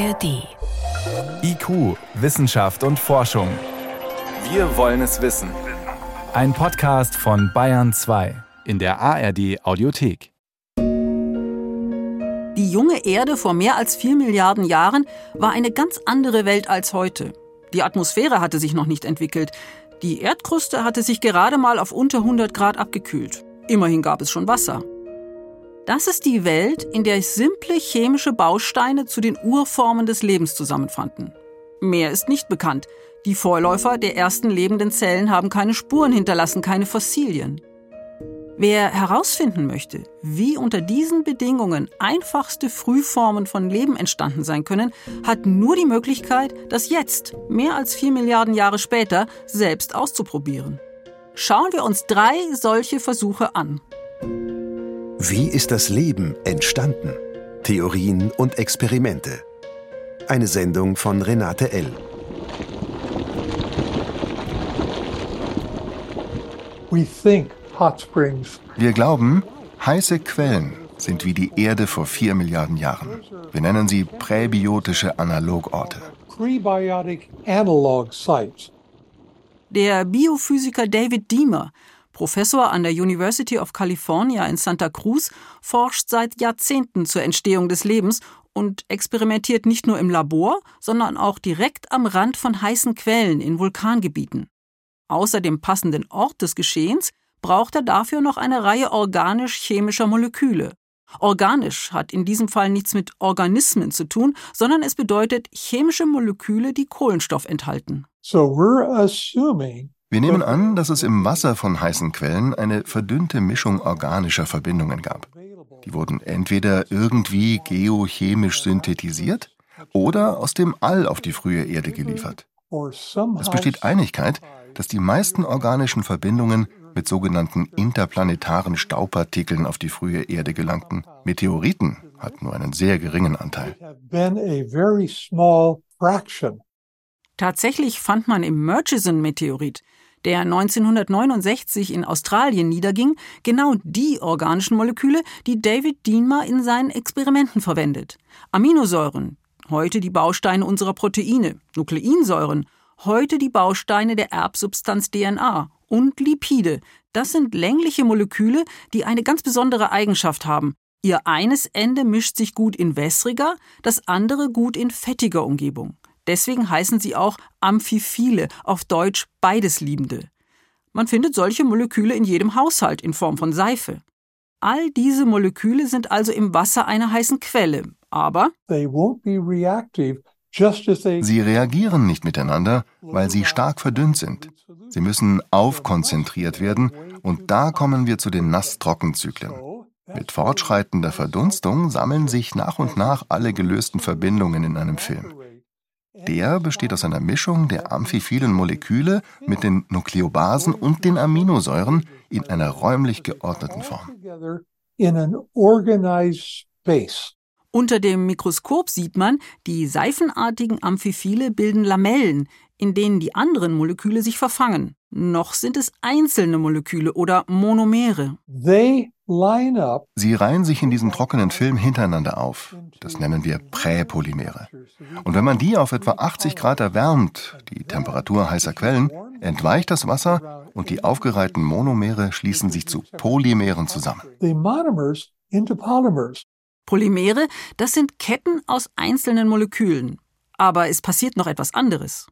ARD. IQ, Wissenschaft und Forschung. Wir wollen es wissen. Ein Podcast von Bayern 2 in der ARD Audiothek. Die junge Erde vor mehr als vier Milliarden Jahren war eine ganz andere Welt als heute. Die Atmosphäre hatte sich noch nicht entwickelt. Die Erdkruste hatte sich gerade mal auf unter 100 Grad abgekühlt. Immerhin gab es schon Wasser. Das ist die Welt, in der simple chemische Bausteine zu den Urformen des Lebens zusammenfanden. Mehr ist nicht bekannt. Die Vorläufer der ersten lebenden Zellen haben keine Spuren hinterlassen, keine Fossilien. Wer herausfinden möchte, wie unter diesen Bedingungen einfachste Frühformen von Leben entstanden sein können, hat nur die Möglichkeit, das jetzt, mehr als vier Milliarden Jahre später, selbst auszuprobieren. Schauen wir uns drei solche Versuche an. Wie ist das Leben entstanden? Theorien und Experimente. Eine Sendung von Renate L. Wir glauben, heiße Quellen sind wie die Erde vor vier Milliarden Jahren. Wir nennen sie präbiotische Analogorte. Der Biophysiker David Diemer Professor an der University of California in Santa Cruz, forscht seit Jahrzehnten zur Entstehung des Lebens und experimentiert nicht nur im Labor, sondern auch direkt am Rand von heißen Quellen in Vulkangebieten. Außer dem passenden Ort des Geschehens braucht er dafür noch eine Reihe organisch-chemischer Moleküle. Organisch hat in diesem Fall nichts mit Organismen zu tun, sondern es bedeutet chemische Moleküle, die Kohlenstoff enthalten. So we're assuming wir nehmen an, dass es im Wasser von heißen Quellen eine verdünnte Mischung organischer Verbindungen gab. Die wurden entweder irgendwie geochemisch synthetisiert oder aus dem All auf die frühe Erde geliefert. Es besteht Einigkeit, dass die meisten organischen Verbindungen mit sogenannten interplanetaren Staubpartikeln auf die frühe Erde gelangten. Meteoriten hatten nur einen sehr geringen Anteil. Tatsächlich fand man im Murchison-Meteorit, der 1969 in Australien niederging, genau die organischen Moleküle, die David Dienmer in seinen Experimenten verwendet. Aminosäuren, heute die Bausteine unserer Proteine, Nukleinsäuren, heute die Bausteine der Erbsubstanz DNA und Lipide. Das sind längliche Moleküle, die eine ganz besondere Eigenschaft haben. Ihr eines Ende mischt sich gut in wässriger, das andere gut in fettiger Umgebung. Deswegen heißen sie auch Amphiphile, auf Deutsch beides Liebende. Man findet solche Moleküle in jedem Haushalt in Form von Seife. All diese Moleküle sind also im Wasser einer heißen Quelle, aber Sie reagieren nicht miteinander, weil sie stark verdünnt sind. Sie müssen aufkonzentriert werden und da kommen wir zu den Nass-Trocken-Zyklen. Mit fortschreitender Verdunstung sammeln sich nach und nach alle gelösten Verbindungen in einem Film. Der besteht aus einer Mischung der amphiphilen Moleküle mit den Nukleobasen und den Aminosäuren in einer räumlich geordneten Form. Unter dem Mikroskop sieht man, die seifenartigen Amphiphile bilden Lamellen, in denen die anderen Moleküle sich verfangen. Noch sind es einzelne Moleküle oder Monomere. Sie reihen sich in diesem trockenen Film hintereinander auf. Das nennen wir Präpolymere. Und wenn man die auf etwa 80 Grad erwärmt, die Temperatur heißer Quellen, entweicht das Wasser und die aufgereihten Monomere schließen sich zu Polymeren zusammen. Polymere, das sind Ketten aus einzelnen Molekülen. Aber es passiert noch etwas anderes.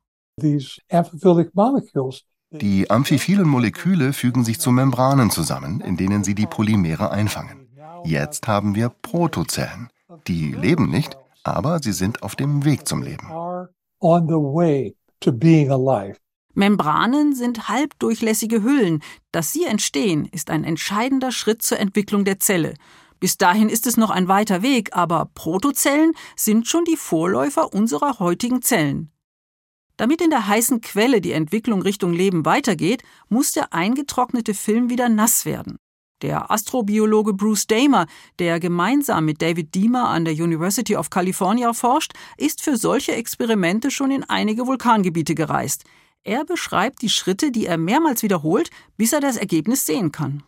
Die amphiphilen Moleküle fügen sich zu Membranen zusammen, in denen sie die Polymere einfangen. Jetzt haben wir Protozellen. Die leben nicht, aber sie sind auf dem Weg zum Leben. Membranen sind halbdurchlässige Hüllen. Dass sie entstehen, ist ein entscheidender Schritt zur Entwicklung der Zelle. Bis dahin ist es noch ein weiter Weg, aber Protozellen sind schon die Vorläufer unserer heutigen Zellen. Damit in der heißen Quelle die Entwicklung Richtung Leben weitergeht, muss der eingetrocknete Film wieder nass werden. Der Astrobiologe Bruce Damer, der gemeinsam mit David Diemer an der University of California forscht, ist für solche Experimente schon in einige Vulkangebiete gereist. Er beschreibt die Schritte, die er mehrmals wiederholt, bis er das Ergebnis sehen kann.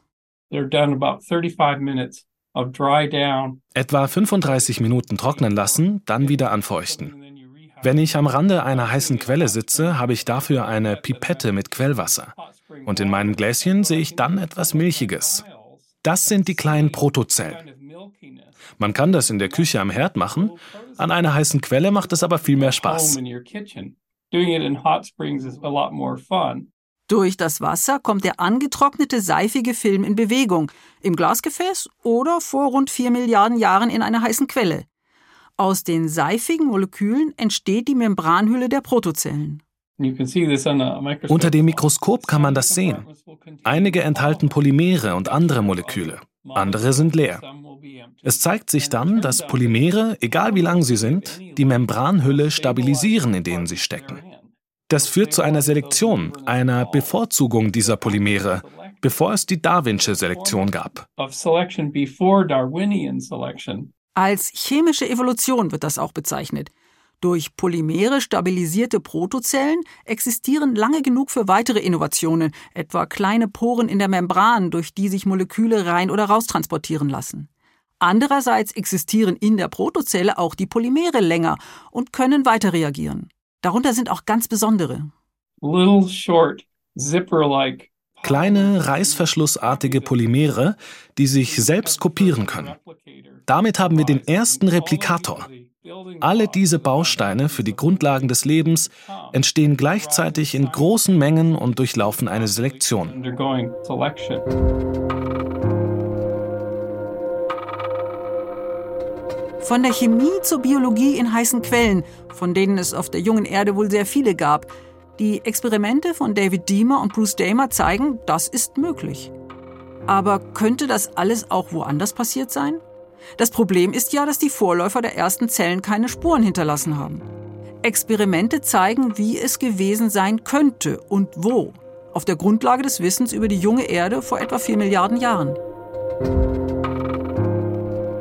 Etwa 35 Minuten trocknen lassen, dann wieder anfeuchten. Wenn ich am Rande einer heißen Quelle sitze, habe ich dafür eine Pipette mit Quellwasser. Und in meinem Gläschen sehe ich dann etwas Milchiges. Das sind die kleinen Protozellen. Man kann das in der Küche am Herd machen, an einer heißen Quelle macht es aber viel mehr Spaß. Durch das Wasser kommt der angetrocknete seifige Film in Bewegung, im Glasgefäß oder vor rund 4 Milliarden Jahren in einer heißen Quelle. Aus den seifigen Molekülen entsteht die Membranhülle der Protozellen. Unter dem Mikroskop kann man das sehen. Einige enthalten Polymere und andere Moleküle, andere sind leer. Es zeigt sich dann, dass Polymere, egal wie lang sie sind, die Membranhülle stabilisieren, in denen sie stecken. Das führt zu einer Selektion, einer Bevorzugung dieser Polymere, bevor es die Darwinsche Selektion gab. Als chemische Evolution wird das auch bezeichnet. Durch Polymere stabilisierte Protozellen existieren lange genug für weitere Innovationen, etwa kleine Poren in der Membran, durch die sich Moleküle rein oder raustransportieren lassen. Andererseits existieren in der Protozelle auch die Polymere länger und können weiter reagieren. Darunter sind auch ganz besondere. Kleine reißverschlussartige Polymere, die sich selbst kopieren können. Damit haben wir den ersten Replikator, alle diese Bausteine für die Grundlagen des Lebens entstehen gleichzeitig in großen Mengen und durchlaufen eine Selektion. Von der Chemie zur Biologie in heißen Quellen, von denen es auf der jungen Erde wohl sehr viele gab. Die Experimente von David Deemer und Bruce Damer zeigen, das ist möglich. Aber könnte das alles auch woanders passiert sein? Das Problem ist ja, dass die Vorläufer der ersten Zellen keine Spuren hinterlassen haben. Experimente zeigen, wie es gewesen sein könnte und wo, auf der Grundlage des Wissens über die junge Erde vor etwa 4 Milliarden Jahren.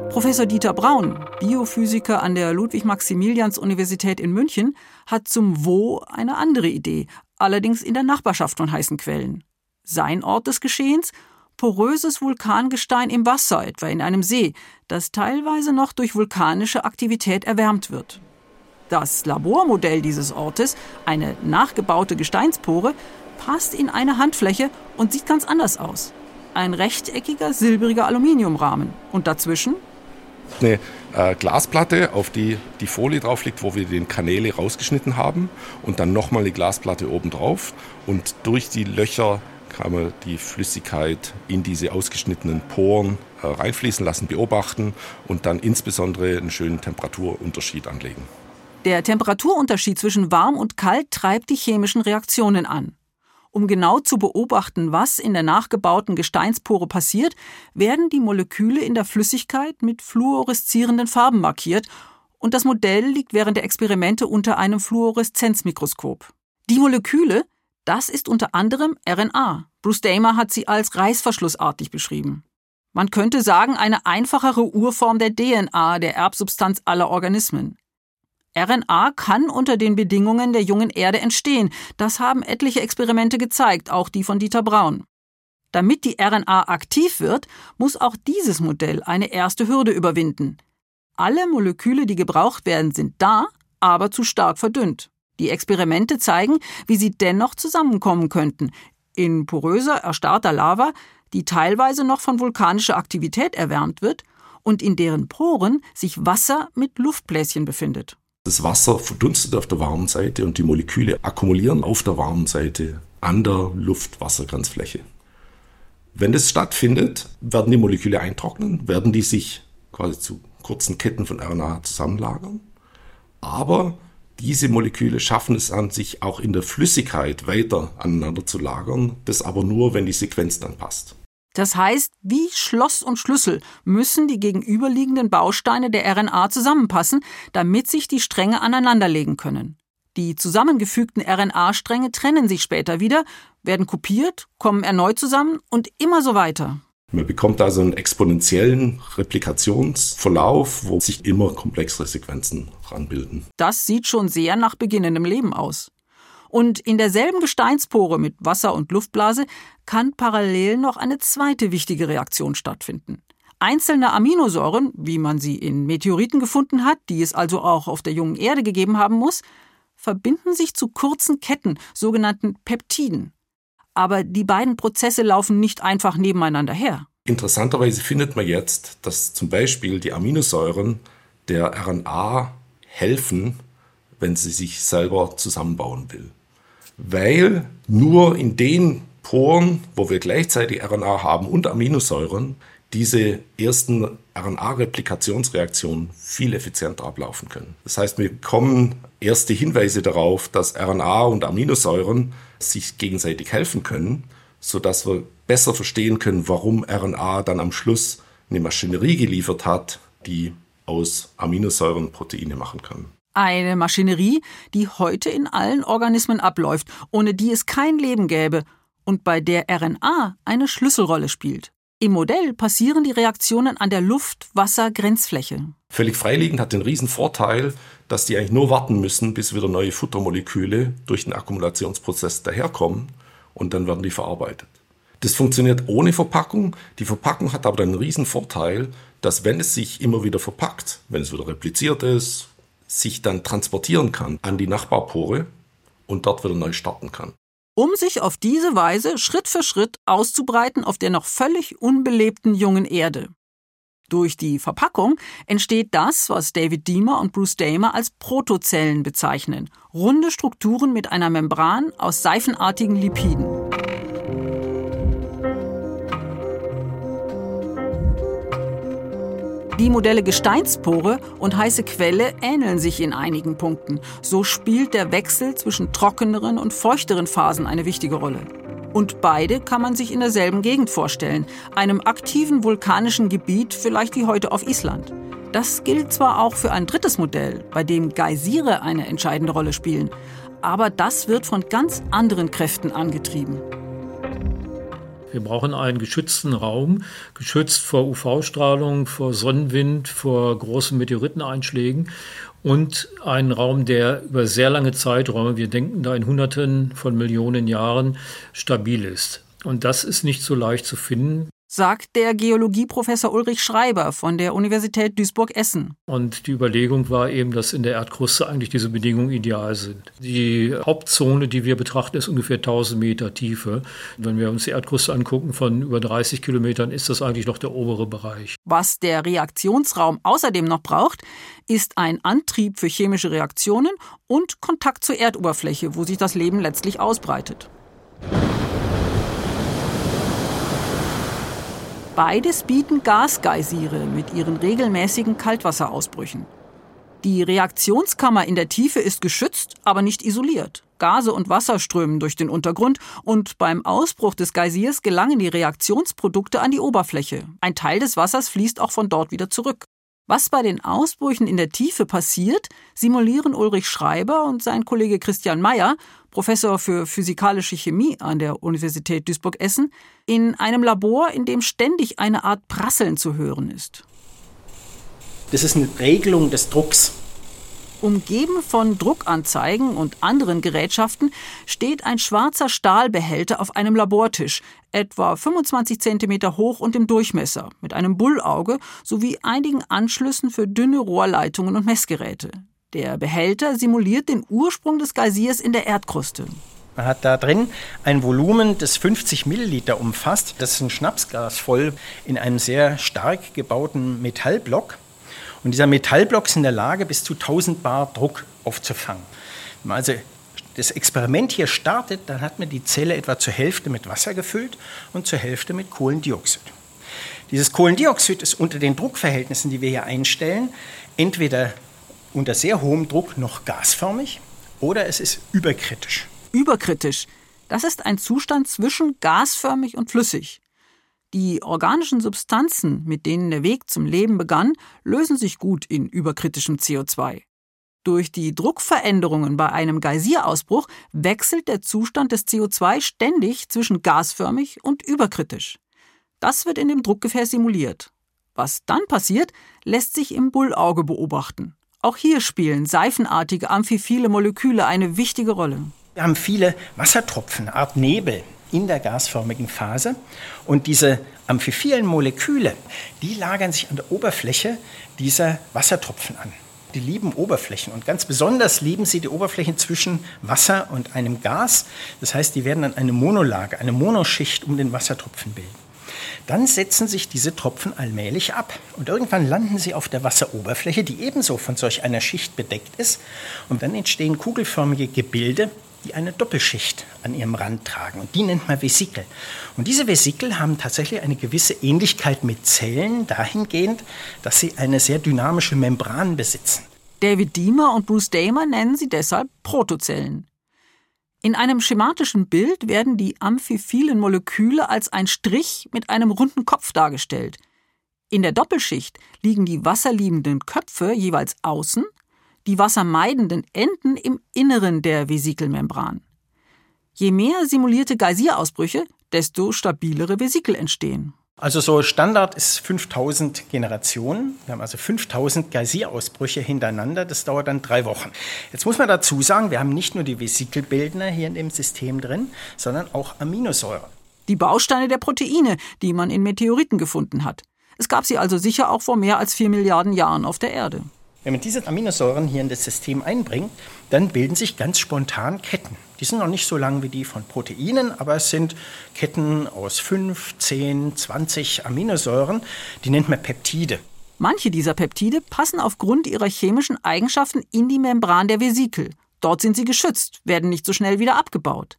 Professor Dieter Braun, Biophysiker an der Ludwig-Maximilians-Universität in München, hat zum Wo eine andere Idee, allerdings in der Nachbarschaft von heißen Quellen. Sein Ort des Geschehens poröses Vulkangestein im Wasser, etwa in einem See, das teilweise noch durch vulkanische Aktivität erwärmt wird. Das Labormodell dieses Ortes, eine nachgebaute Gesteinspore, passt in eine Handfläche und sieht ganz anders aus. Ein rechteckiger, silbriger Aluminiumrahmen. Und dazwischen? Eine äh, Glasplatte, auf die die Folie drauf liegt, wo wir den Kanäle rausgeschnitten haben. Und dann nochmal eine Glasplatte oben drauf. Und durch die Löcher kann man die Flüssigkeit in diese ausgeschnittenen Poren äh, reinfließen lassen, beobachten und dann insbesondere einen schönen Temperaturunterschied anlegen. Der Temperaturunterschied zwischen warm und kalt treibt die chemischen Reaktionen an. Um genau zu beobachten, was in der nachgebauten Gesteinspore passiert, werden die Moleküle in der Flüssigkeit mit fluoreszierenden Farben markiert und das Modell liegt während der Experimente unter einem Fluoreszenzmikroskop. Die Moleküle, das ist unter anderem RNA. Bruce Damer hat sie als reißverschlussartig beschrieben. Man könnte sagen, eine einfachere Urform der DNA, der Erbsubstanz aller Organismen. RNA kann unter den Bedingungen der jungen Erde entstehen. Das haben etliche Experimente gezeigt, auch die von Dieter Braun. Damit die RNA aktiv wird, muss auch dieses Modell eine erste Hürde überwinden. Alle Moleküle, die gebraucht werden, sind da, aber zu stark verdünnt. Die Experimente zeigen, wie sie dennoch zusammenkommen könnten. In poröser, erstarrter Lava, die teilweise noch von vulkanischer Aktivität erwärmt wird und in deren Poren sich Wasser mit Luftbläschen befindet. Das Wasser verdunstet auf der warmen Seite und die Moleküle akkumulieren auf der warmen Seite an der Luft-Wasser-Grenzfläche. Wenn das stattfindet, werden die Moleküle eintrocknen, werden die sich quasi zu kurzen Ketten von RNA zusammenlagern. Aber diese Moleküle schaffen es an, sich auch in der Flüssigkeit weiter aneinander zu lagern, das aber nur, wenn die Sequenz dann passt. Das heißt, wie Schloss und Schlüssel müssen die gegenüberliegenden Bausteine der RNA zusammenpassen, damit sich die Stränge aneinanderlegen können. Die zusammengefügten RNA-Stränge trennen sich später wieder, werden kopiert, kommen erneut zusammen und immer so weiter. Man bekommt also einen exponentiellen Replikationsverlauf, wo sich immer komplexere Sequenzen ranbilden. Das sieht schon sehr nach beginnendem Leben aus. Und in derselben Gesteinspore mit Wasser- und Luftblase kann parallel noch eine zweite wichtige Reaktion stattfinden. Einzelne Aminosäuren, wie man sie in Meteoriten gefunden hat, die es also auch auf der jungen Erde gegeben haben muss, verbinden sich zu kurzen Ketten, sogenannten Peptiden. Aber die beiden Prozesse laufen nicht einfach nebeneinander her. Interessanterweise findet man jetzt, dass zum Beispiel die Aminosäuren der RNA helfen, wenn sie sich selber zusammenbauen will. Weil nur in den Poren, wo wir gleichzeitig RNA haben und Aminosäuren, diese ersten RNA-Replikationsreaktionen viel effizienter ablaufen können. Das heißt, wir bekommen erste Hinweise darauf, dass RNA und Aminosäuren sich gegenseitig helfen können, sodass wir besser verstehen können, warum RNA dann am Schluss eine Maschinerie geliefert hat, die aus Aminosäuren Proteine machen kann. Eine Maschinerie, die heute in allen Organismen abläuft, ohne die es kein Leben gäbe und bei der RNA eine Schlüsselrolle spielt. Im Modell passieren die Reaktionen an der Luft-Wasser-Grenzfläche. Völlig freiliegend hat den riesen Vorteil, dass die eigentlich nur warten müssen, bis wieder neue Futtermoleküle durch den Akkumulationsprozess daherkommen und dann werden die verarbeitet. Das funktioniert ohne Verpackung. Die Verpackung hat aber einen riesen Vorteil, dass wenn es sich immer wieder verpackt, wenn es wieder repliziert ist, sich dann transportieren kann an die Nachbarpore und dort wieder neu starten kann um sich auf diese Weise Schritt für Schritt auszubreiten auf der noch völlig unbelebten jungen Erde. Durch die Verpackung entsteht das, was David Diemer und Bruce Damer als Protozellen bezeichnen, runde Strukturen mit einer Membran aus seifenartigen Lipiden. Die Modelle Gesteinspore und heiße Quelle ähneln sich in einigen Punkten. So spielt der Wechsel zwischen trockeneren und feuchteren Phasen eine wichtige Rolle. Und beide kann man sich in derselben Gegend vorstellen, einem aktiven vulkanischen Gebiet, vielleicht wie heute auf Island. Das gilt zwar auch für ein drittes Modell, bei dem Geysire eine entscheidende Rolle spielen, aber das wird von ganz anderen Kräften angetrieben. Wir brauchen einen geschützten Raum, geschützt vor UV-Strahlung, vor Sonnenwind, vor großen Meteoriteneinschlägen und einen Raum, der über sehr lange Zeiträume, wir denken da in Hunderten von Millionen Jahren, stabil ist. Und das ist nicht so leicht zu finden sagt der Geologieprofessor Ulrich Schreiber von der Universität Duisburg-Essen. Und die Überlegung war eben, dass in der Erdkruste eigentlich diese Bedingungen ideal sind. Die Hauptzone, die wir betrachten, ist ungefähr 1000 Meter Tiefe. Wenn wir uns die Erdkruste angucken von über 30 Kilometern, ist das eigentlich noch der obere Bereich. Was der Reaktionsraum außerdem noch braucht, ist ein Antrieb für chemische Reaktionen und Kontakt zur Erdoberfläche, wo sich das Leben letztlich ausbreitet. Beides bieten Gasgeysire mit ihren regelmäßigen Kaltwasserausbrüchen. Die Reaktionskammer in der Tiefe ist geschützt, aber nicht isoliert. Gase und Wasser strömen durch den Untergrund und beim Ausbruch des Geysirs gelangen die Reaktionsprodukte an die Oberfläche. Ein Teil des Wassers fließt auch von dort wieder zurück. Was bei den Ausbrüchen in der Tiefe passiert, simulieren Ulrich Schreiber und sein Kollege Christian Mayer, Professor für physikalische Chemie an der Universität Duisburg-Essen, in einem Labor, in dem ständig eine Art Prasseln zu hören ist. Das ist eine Regelung des Drucks. Umgeben von Druckanzeigen und anderen Gerätschaften steht ein schwarzer Stahlbehälter auf einem Labortisch, etwa 25 cm hoch und im Durchmesser, mit einem Bullauge sowie einigen Anschlüssen für dünne Rohrleitungen und Messgeräte. Der Behälter simuliert den Ursprung des Geysirs in der Erdkruste. Man hat da drin ein Volumen, das 50 Milliliter umfasst. Das ist ein Schnapsglas voll in einem sehr stark gebauten Metallblock. Und dieser Metallblock ist in der Lage, bis zu 1000 Bar Druck aufzufangen. Wenn man also das Experiment hier startet, dann hat man die Zelle etwa zur Hälfte mit Wasser gefüllt und zur Hälfte mit Kohlendioxid. Dieses Kohlendioxid ist unter den Druckverhältnissen, die wir hier einstellen, entweder unter sehr hohem Druck noch gasförmig oder es ist überkritisch. Überkritisch. Das ist ein Zustand zwischen gasförmig und flüssig. Die organischen Substanzen, mit denen der Weg zum Leben begann, lösen sich gut in überkritischem CO2. Durch die Druckveränderungen bei einem Geysirausbruch wechselt der Zustand des CO2 ständig zwischen gasförmig und überkritisch. Das wird in dem Druckgefäß simuliert. Was dann passiert, lässt sich im Bullauge beobachten. Auch hier spielen seifenartige amphiphile Moleküle eine wichtige Rolle. Wir haben viele Wassertropfen, Art Nebel, in der gasförmigen Phase. Und diese amphiphilen Moleküle, die lagern sich an der Oberfläche dieser Wassertropfen an. Die lieben Oberflächen und ganz besonders lieben sie die Oberflächen zwischen Wasser und einem Gas. Das heißt, die werden dann eine Monolage, eine Monoschicht um den Wassertropfen bilden. Dann setzen sich diese Tropfen allmählich ab und irgendwann landen sie auf der Wasseroberfläche, die ebenso von solch einer Schicht bedeckt ist. Und dann entstehen kugelförmige Gebilde, die eine Doppelschicht an ihrem Rand tragen. Und die nennt man Vesikel. Und diese Vesikel haben tatsächlich eine gewisse Ähnlichkeit mit Zellen dahingehend, dass sie eine sehr dynamische Membran besitzen. David Diemer und Bruce Damer nennen sie deshalb Protozellen. In einem schematischen Bild werden die amphiphilen Moleküle als ein Strich mit einem runden Kopf dargestellt. In der Doppelschicht liegen die wasserliebenden Köpfe jeweils außen, die wassermeidenden Enden im Inneren der Vesikelmembran. Je mehr simulierte Geysirausbrüche, desto stabilere Vesikel entstehen. Also so Standard ist 5000 Generationen. Wir haben also 5000 Geysirausbrüche hintereinander. Das dauert dann drei Wochen. Jetzt muss man dazu sagen, wir haben nicht nur die Vesikelbildner hier in dem System drin, sondern auch Aminosäuren. Die Bausteine der Proteine, die man in Meteoriten gefunden hat. Es gab sie also sicher auch vor mehr als vier Milliarden Jahren auf der Erde. Wenn man diese Aminosäuren hier in das System einbringt, dann bilden sich ganz spontan Ketten. Die sind noch nicht so lang wie die von Proteinen, aber es sind Ketten aus 5, 10, 20 Aminosäuren. Die nennt man Peptide. Manche dieser Peptide passen aufgrund ihrer chemischen Eigenschaften in die Membran der Vesikel. Dort sind sie geschützt, werden nicht so schnell wieder abgebaut.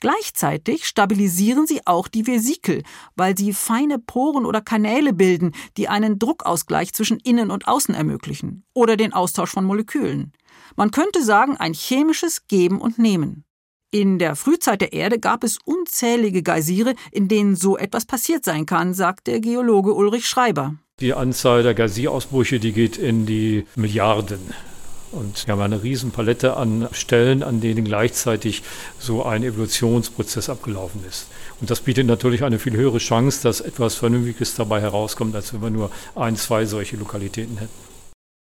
Gleichzeitig stabilisieren sie auch die Vesikel, weil sie feine Poren oder Kanäle bilden, die einen Druckausgleich zwischen Innen und Außen ermöglichen oder den Austausch von Molekülen. Man könnte sagen, ein chemisches Geben und Nehmen. In der Frühzeit der Erde gab es unzählige Geysire, in denen so etwas passiert sein kann, sagt der Geologe Ulrich Schreiber. Die Anzahl der Geysirausbrüche, die geht in die Milliarden. Und wir haben eine Riesenpalette an Stellen, an denen gleichzeitig so ein Evolutionsprozess abgelaufen ist. Und das bietet natürlich eine viel höhere Chance, dass etwas Vernünftiges dabei herauskommt, als wenn wir nur ein, zwei solche Lokalitäten hätten.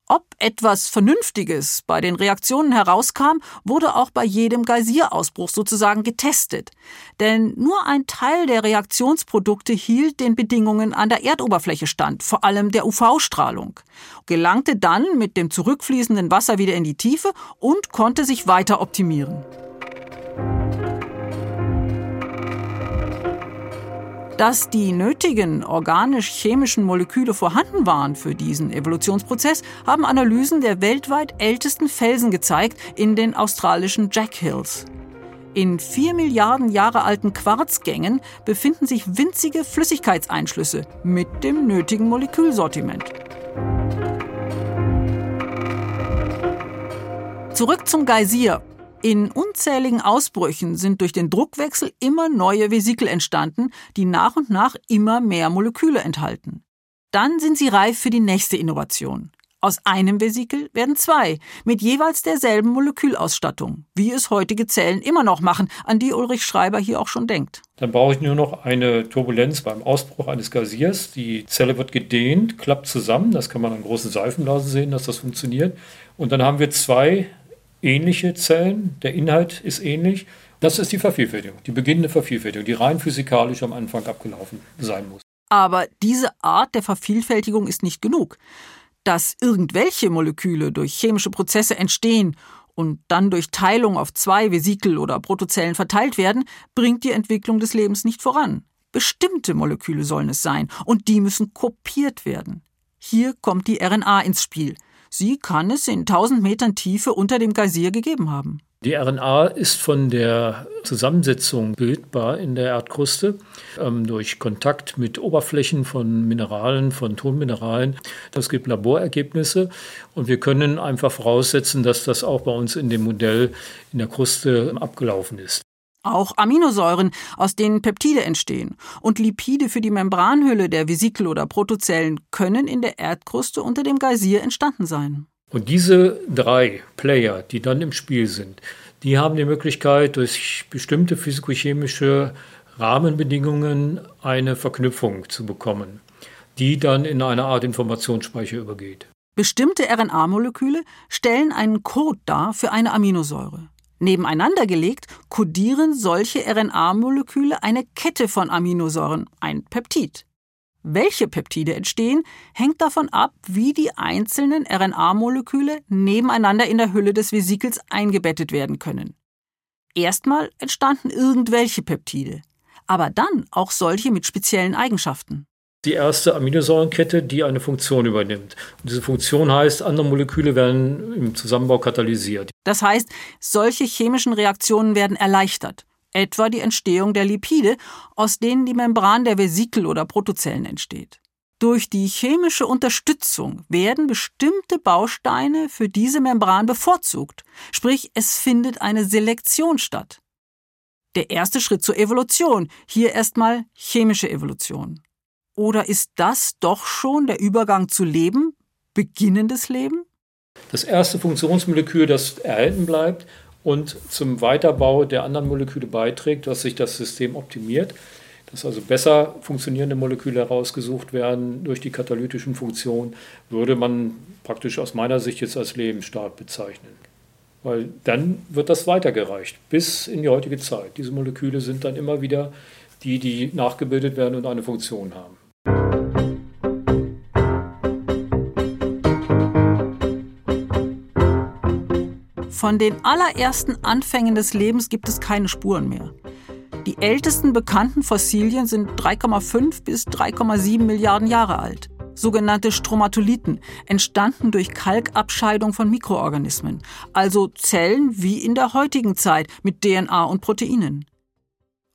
Ob etwas Vernünftiges bei den Reaktionen herauskam, wurde auch bei jedem Geysirausbruch sozusagen getestet. Denn nur ein Teil der Reaktionsprodukte hielt den Bedingungen an der Erdoberfläche stand, vor allem der UV-Strahlung, gelangte dann mit dem zurückfließenden Wasser wieder in die Tiefe und konnte sich weiter optimieren. Dass die nötigen organisch-chemischen Moleküle vorhanden waren für diesen Evolutionsprozess, haben Analysen der weltweit ältesten Felsen gezeigt in den australischen Jack Hills. In vier Milliarden Jahre alten Quarzgängen befinden sich winzige Flüssigkeitseinschlüsse mit dem nötigen Molekülsortiment. Zurück zum Geysir. In unzähligen Ausbrüchen sind durch den Druckwechsel immer neue Vesikel entstanden, die nach und nach immer mehr Moleküle enthalten. Dann sind sie reif für die nächste Innovation. Aus einem Vesikel werden zwei, mit jeweils derselben Molekülausstattung, wie es heutige Zellen immer noch machen, an die Ulrich Schreiber hier auch schon denkt. Dann brauche ich nur noch eine Turbulenz beim Ausbruch eines Gasiers. Die Zelle wird gedehnt, klappt zusammen. Das kann man an großen Seifenblasen sehen, dass das funktioniert. Und dann haben wir zwei ähnliche Zellen, der Inhalt ist ähnlich. Das ist die Vervielfältigung, die beginnende Vervielfältigung, die rein physikalisch am Anfang abgelaufen sein muss. Aber diese Art der Vervielfältigung ist nicht genug. Dass irgendwelche Moleküle durch chemische Prozesse entstehen und dann durch Teilung auf zwei Vesikel oder Protozellen verteilt werden, bringt die Entwicklung des Lebens nicht voran. Bestimmte Moleküle sollen es sein und die müssen kopiert werden. Hier kommt die RNA ins Spiel. Sie kann es in 1000 Metern Tiefe unter dem Geysir gegeben haben. Die RNA ist von der Zusammensetzung bildbar in der Erdkruste ähm, durch Kontakt mit Oberflächen von Mineralen, von Tonmineralen. Das gibt Laborergebnisse und wir können einfach voraussetzen, dass das auch bei uns in dem Modell in der Kruste abgelaufen ist. Auch Aminosäuren, aus denen Peptide entstehen, und Lipide für die Membranhülle der Vesikel oder Protozellen können in der Erdkruste unter dem Geysir entstanden sein. Und diese drei Player, die dann im Spiel sind, die haben die Möglichkeit, durch bestimmte physikochemische Rahmenbedingungen eine Verknüpfung zu bekommen, die dann in eine Art Informationsspeicher übergeht. Bestimmte RNA-Moleküle stellen einen Code dar für eine Aminosäure. Nebeneinander gelegt kodieren solche RNA-Moleküle eine Kette von Aminosäuren, ein Peptid. Welche Peptide entstehen, hängt davon ab, wie die einzelnen RNA-Moleküle nebeneinander in der Hülle des Vesikels eingebettet werden können. Erstmal entstanden irgendwelche Peptide, aber dann auch solche mit speziellen Eigenschaften die erste Aminosäurenkette, die eine Funktion übernimmt. Und diese Funktion heißt, andere Moleküle werden im Zusammenbau katalysiert. Das heißt, solche chemischen Reaktionen werden erleichtert. Etwa die Entstehung der Lipide, aus denen die Membran der Vesikel oder Protozellen entsteht. Durch die chemische Unterstützung werden bestimmte Bausteine für diese Membran bevorzugt, sprich es findet eine Selektion statt. Der erste Schritt zur Evolution, hier erstmal chemische Evolution. Oder ist das doch schon der Übergang zu Leben, beginnendes Leben? Das erste Funktionsmolekül, das erhalten bleibt und zum Weiterbau der anderen Moleküle beiträgt, dass sich das System optimiert, dass also besser funktionierende Moleküle herausgesucht werden durch die katalytischen Funktionen, würde man praktisch aus meiner Sicht jetzt als Lebensstart bezeichnen. Weil dann wird das weitergereicht bis in die heutige Zeit. Diese Moleküle sind dann immer wieder die, die nachgebildet werden und eine Funktion haben. Von den allerersten Anfängen des Lebens gibt es keine Spuren mehr. Die ältesten bekannten Fossilien sind 3,5 bis 3,7 Milliarden Jahre alt. Sogenannte Stromatolithen entstanden durch Kalkabscheidung von Mikroorganismen, also Zellen wie in der heutigen Zeit mit DNA und Proteinen.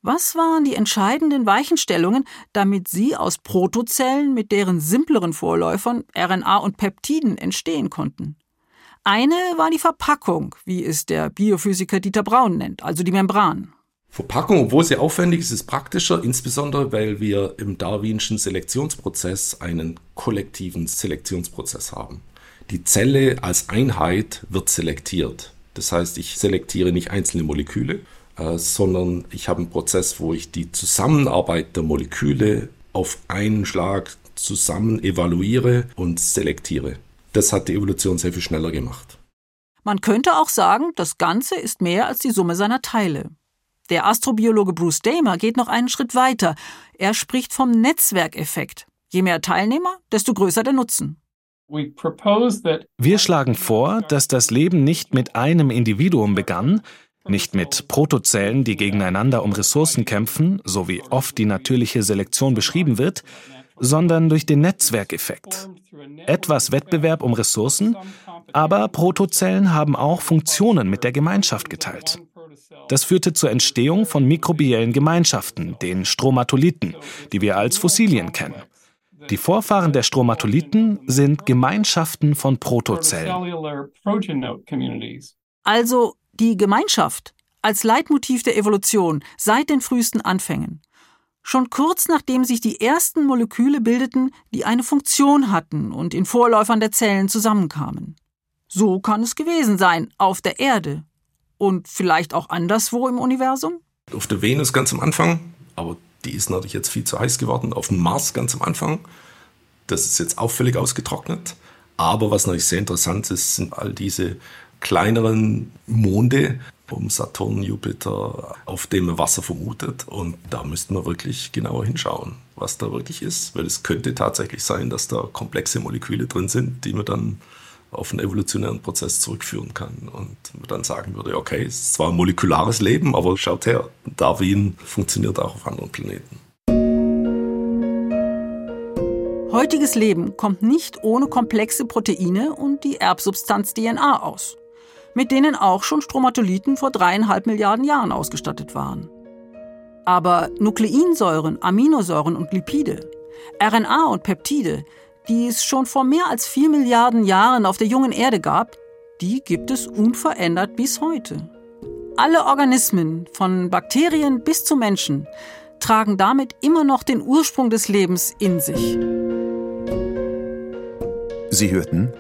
Was waren die entscheidenden Weichenstellungen, damit sie aus Protozellen mit deren simpleren Vorläufern RNA und Peptiden entstehen konnten? Eine war die Verpackung, wie es der Biophysiker Dieter Braun nennt, also die Membran. Verpackung, obwohl sie aufwendig ist, ist praktischer, insbesondere weil wir im darwinschen Selektionsprozess einen kollektiven Selektionsprozess haben. Die Zelle als Einheit wird selektiert. Das heißt, ich selektiere nicht einzelne Moleküle, äh, sondern ich habe einen Prozess, wo ich die Zusammenarbeit der Moleküle auf einen Schlag zusammen evaluiere und selektiere. Das hat die Evolution sehr viel schneller gemacht. Man könnte auch sagen, das Ganze ist mehr als die Summe seiner Teile. Der Astrobiologe Bruce Damer geht noch einen Schritt weiter. Er spricht vom Netzwerkeffekt. Je mehr Teilnehmer, desto größer der Nutzen. Wir schlagen vor, dass das Leben nicht mit einem Individuum begann, nicht mit Protozellen, die gegeneinander um Ressourcen kämpfen, so wie oft die natürliche Selektion beschrieben wird, sondern durch den Netzwerkeffekt. Etwas Wettbewerb um Ressourcen, aber Protozellen haben auch Funktionen mit der Gemeinschaft geteilt. Das führte zur Entstehung von mikrobiellen Gemeinschaften, den Stromatolithen, die wir als Fossilien kennen. Die Vorfahren der Stromatolithen sind Gemeinschaften von Protozellen. Also die Gemeinschaft als Leitmotiv der Evolution seit den frühesten Anfängen. Schon kurz nachdem sich die ersten Moleküle bildeten, die eine Funktion hatten und in Vorläufern der Zellen zusammenkamen. So kann es gewesen sein, auf der Erde. Und vielleicht auch anderswo im Universum? Auf der Venus ganz am Anfang, aber die ist natürlich jetzt viel zu heiß geworden. Auf dem Mars ganz am Anfang. Das ist jetzt auffällig ausgetrocknet. Aber was natürlich sehr interessant ist, sind all diese kleineren Monde, um Saturn, Jupiter, auf dem man Wasser vermutet. Und da müsste man wirklich genauer hinschauen, was da wirklich ist. Weil es könnte tatsächlich sein, dass da komplexe Moleküle drin sind, die man dann auf einen evolutionären Prozess zurückführen kann. Und man dann sagen würde, okay, es ist zwar ein molekulares Leben, aber schaut her, Darwin funktioniert auch auf anderen Planeten. Heutiges Leben kommt nicht ohne komplexe Proteine und die Erbsubstanz DNA aus mit denen auch schon Stromatolithen vor dreieinhalb Milliarden Jahren ausgestattet waren. Aber Nukleinsäuren, Aminosäuren und Lipide, RNA und Peptide, die es schon vor mehr als vier Milliarden Jahren auf der jungen Erde gab, die gibt es unverändert bis heute. Alle Organismen, von Bakterien bis zu Menschen, tragen damit immer noch den Ursprung des Lebens in sich. Sie hörten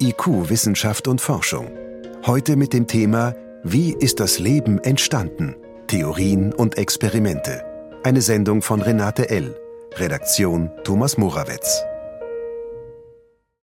IQ Wissenschaft und Forschung Heute mit dem Thema Wie ist das Leben entstanden? Theorien und Experimente. Eine Sendung von Renate L. Redaktion Thomas Morawetz.